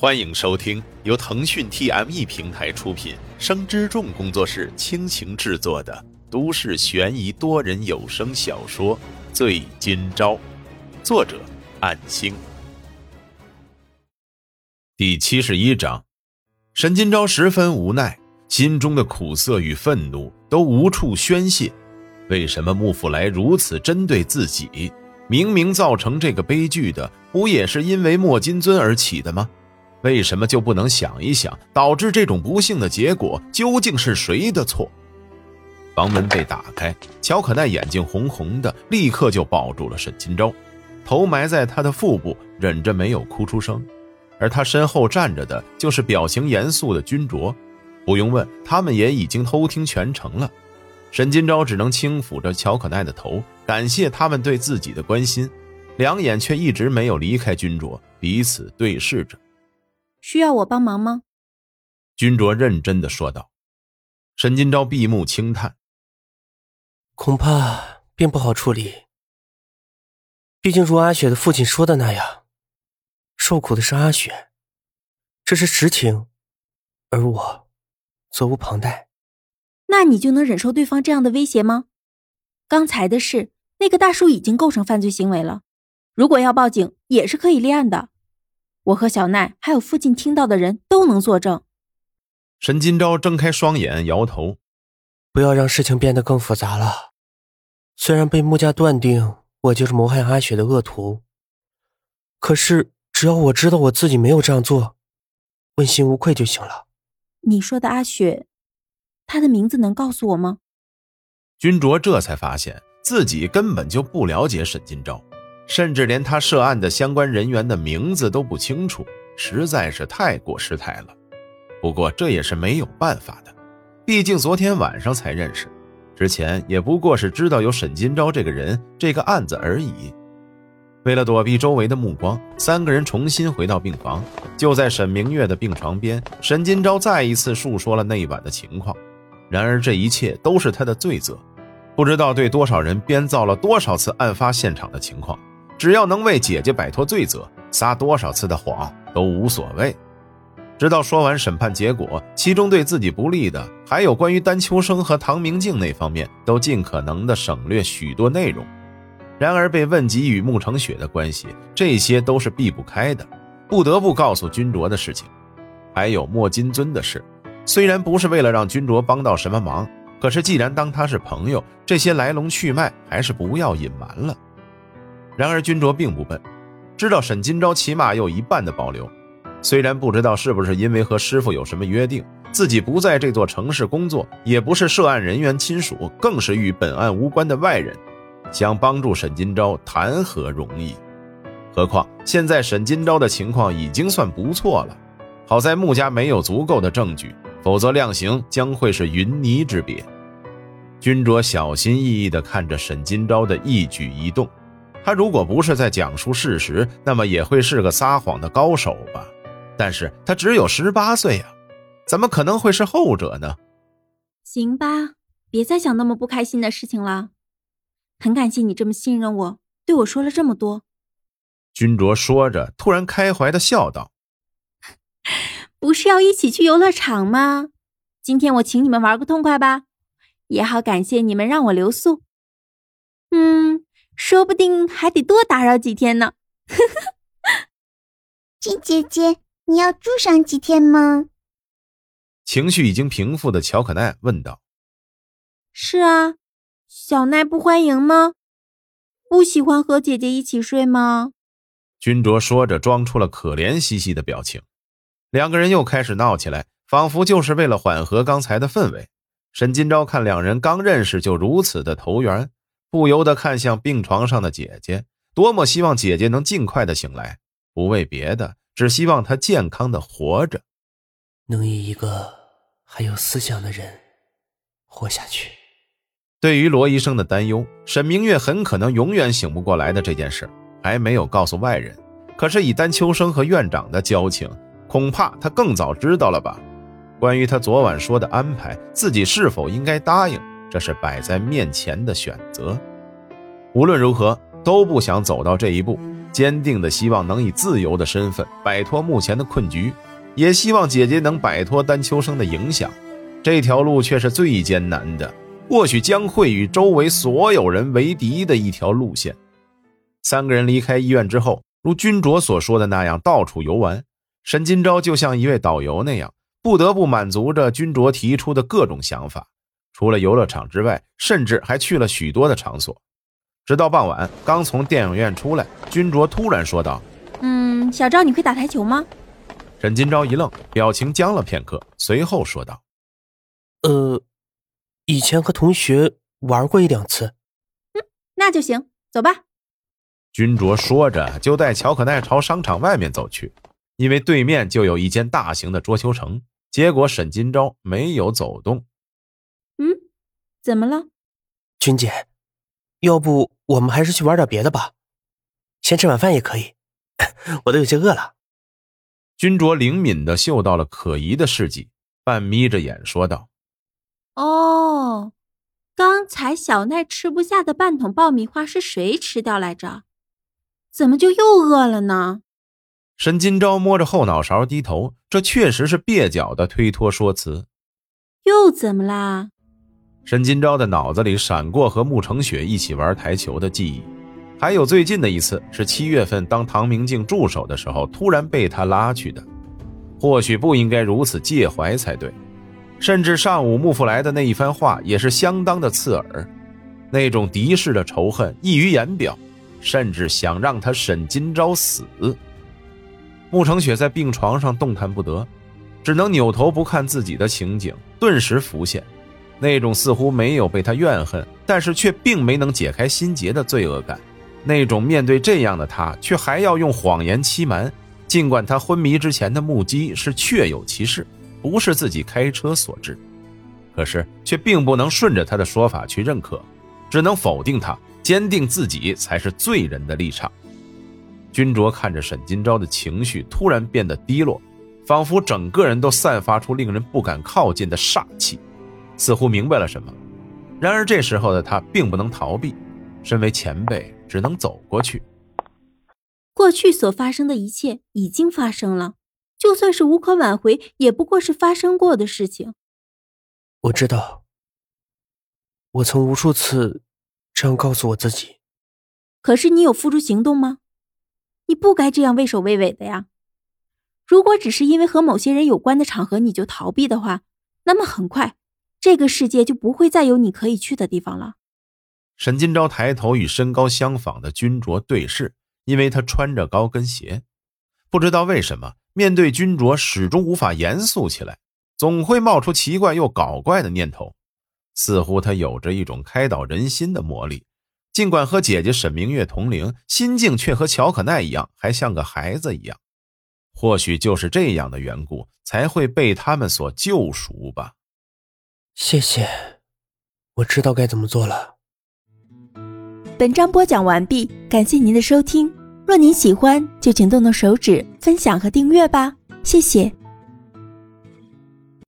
欢迎收听由腾讯 TME 平台出品、生之众工作室倾情制作的都市悬疑多人有声小说《醉今朝》，作者：暗星。第七十一章，沈今朝十分无奈，心中的苦涩与愤怒都无处宣泄。为什么穆福来如此针对自己？明明造成这个悲剧的，不也是因为莫金尊而起的吗？为什么就不能想一想，导致这种不幸的结果究竟是谁的错？房门被打开，乔可奈眼睛红红的，立刻就抱住了沈金钊，头埋在他的腹部，忍着没有哭出声。而他身后站着的就是表情严肃的君卓，不用问，他们也已经偷听全程了。沈金钊只能轻抚着乔可奈的头，感谢他们对自己的关心，两眼却一直没有离开君卓，彼此对视着。需要我帮忙吗？君卓认真的说道。沈金钊闭目轻叹，恐怕并不好处理。毕竟如阿雪的父亲说的那样，受苦的是阿雪，这是实情，而我责无旁贷。那你就能忍受对方这样的威胁吗？刚才的事，那个大叔已经构成犯罪行为了，如果要报警，也是可以立案的。我和小奈还有附近听到的人都能作证。沈金钊睁开双眼，摇头：“不要让事情变得更复杂了。虽然被穆家断定我就是谋害阿雪的恶徒，可是只要我知道我自己没有这样做，问心无愧就行了。”你说的阿雪，她的名字能告诉我吗？君卓这才发现自己根本就不了解沈金钊。甚至连他涉案的相关人员的名字都不清楚，实在是太过失态了。不过这也是没有办法的，毕竟昨天晚上才认识，之前也不过是知道有沈金钊这个人、这个案子而已。为了躲避周围的目光，三个人重新回到病房。就在沈明月的病床边，沈金钊再一次述说了那晚的情况。然而这一切都是他的罪责，不知道对多少人编造了多少次案发现场的情况。只要能为姐姐摆脱罪责，撒多少次的谎都无所谓。直到说完审判结果，其中对自己不利的，还有关于丹秋生和唐明镜那方面，都尽可能的省略许多内容。然而被问及与穆成雪的关系，这些都是避不开的，不得不告诉君卓的事情。还有莫金尊的事，虽然不是为了让君卓帮到什么忙，可是既然当他是朋友，这些来龙去脉还是不要隐瞒了。然而，君卓并不笨，知道沈金钊起码有一半的保留。虽然不知道是不是因为和师傅有什么约定，自己不在这座城市工作，也不是涉案人员亲属，更是与本案无关的外人，想帮助沈金钊谈何容易？何况现在沈金钊的情况已经算不错了，好在穆家没有足够的证据，否则量刑将会是云泥之别。君卓小心翼翼地看着沈金钊的一举一动。他如果不是在讲述事实，那么也会是个撒谎的高手吧？但是他只有十八岁呀，怎么可能会是后者呢？行吧，别再想那么不开心的事情了。很感谢你这么信任我，对我说了这么多。君卓说着，突然开怀的笑道：“ 不是要一起去游乐场吗？今天我请你们玩个痛快吧，也好感谢你们让我留宿。嗯。”说不定还得多打扰几天呢。金姐姐，你要住上几天吗？情绪已经平复的乔可奈问道。是啊，小奈不欢迎吗？不喜欢和姐姐一起睡吗？君卓说着，装出了可怜兮兮的表情。两个人又开始闹起来，仿佛就是为了缓和刚才的氛围。沈金钊看两人刚认识就如此的投缘。不由得看向病床上的姐姐，多么希望姐姐能尽快的醒来，不为别的，只希望她健康的活着，能以一个还有思想的人活下去。对于罗医生的担忧，沈明月很可能永远醒不过来的这件事，还没有告诉外人。可是以丹秋生和院长的交情，恐怕他更早知道了吧？关于他昨晚说的安排，自己是否应该答应？这是摆在面前的选择，无论如何都不想走到这一步。坚定的希望能以自由的身份摆脱目前的困局，也希望姐姐能摆脱丹秋生的影响。这条路却是最艰难的，或许将会与周围所有人为敌的一条路线。三个人离开医院之后，如君卓所说的那样，到处游玩。沈金钊就像一位导游那样，不得不满足着君卓提出的各种想法。除了游乐场之外，甚至还去了许多的场所。直到傍晚，刚从电影院出来，君卓突然说道：“嗯，小赵，你会打台球吗？”沈金钊一愣，表情僵了片刻，随后说道：“呃，以前和同学玩过一两次。”“嗯，那就行，走吧。”君卓说着，就带乔可奈朝商场外面走去，因为对面就有一间大型的桌球城。结果沈金钊没有走动。“嗯，怎么了？”君姐，要不？我们还是去玩点别的吧，先吃晚饭也可以，我都有些饿了。君卓灵敏的嗅到了可疑的事迹，半眯着眼说道：“哦，刚才小奈吃不下的半桶爆米花是谁吃掉来着？怎么就又饿了呢？”沈金钊摸着后脑勺低头，这确实是蹩脚的推脱说辞。又怎么啦？沈金钊的脑子里闪过和穆成雪一起玩台球的记忆，还有最近的一次是七月份当唐明镜助手的时候，突然被他拉去的。或许不应该如此介怀才对。甚至上午穆福来的那一番话也是相当的刺耳，那种敌视的仇恨溢于言表，甚至想让他沈金钊死。穆成雪在病床上动弹不得，只能扭头不看自己的情景，顿时浮现。那种似乎没有被他怨恨，但是却并没能解开心结的罪恶感，那种面对这样的他却还要用谎言欺瞒，尽管他昏迷之前的目击是确有其事，不是自己开车所致，可是却并不能顺着他的说法去认可，只能否定他，坚定自己才是罪人的立场。君卓看着沈金钊的情绪突然变得低落，仿佛整个人都散发出令人不敢靠近的煞气。似乎明白了什么，然而这时候的他并不能逃避，身为前辈，只能走过去。过去所发生的一切已经发生了，就算是无可挽回，也不过是发生过的事情。我知道，我曾无数次这样告诉我自己。可是你有付诸行动吗？你不该这样畏首畏尾的呀！如果只是因为和某些人有关的场合你就逃避的话，那么很快。这个世界就不会再有你可以去的地方了。沈金钊抬头与身高相仿的君卓对视，因为他穿着高跟鞋。不知道为什么，面对君卓始终无法严肃起来，总会冒出奇怪又搞怪的念头。似乎他有着一种开导人心的魔力，尽管和姐姐沈明月同龄，心境却和乔可奈一样，还像个孩子一样。或许就是这样的缘故，才会被他们所救赎吧。谢谢，我知道该怎么做了。本章播讲完毕，感谢您的收听。若您喜欢，就请动动手指分享和订阅吧，谢谢。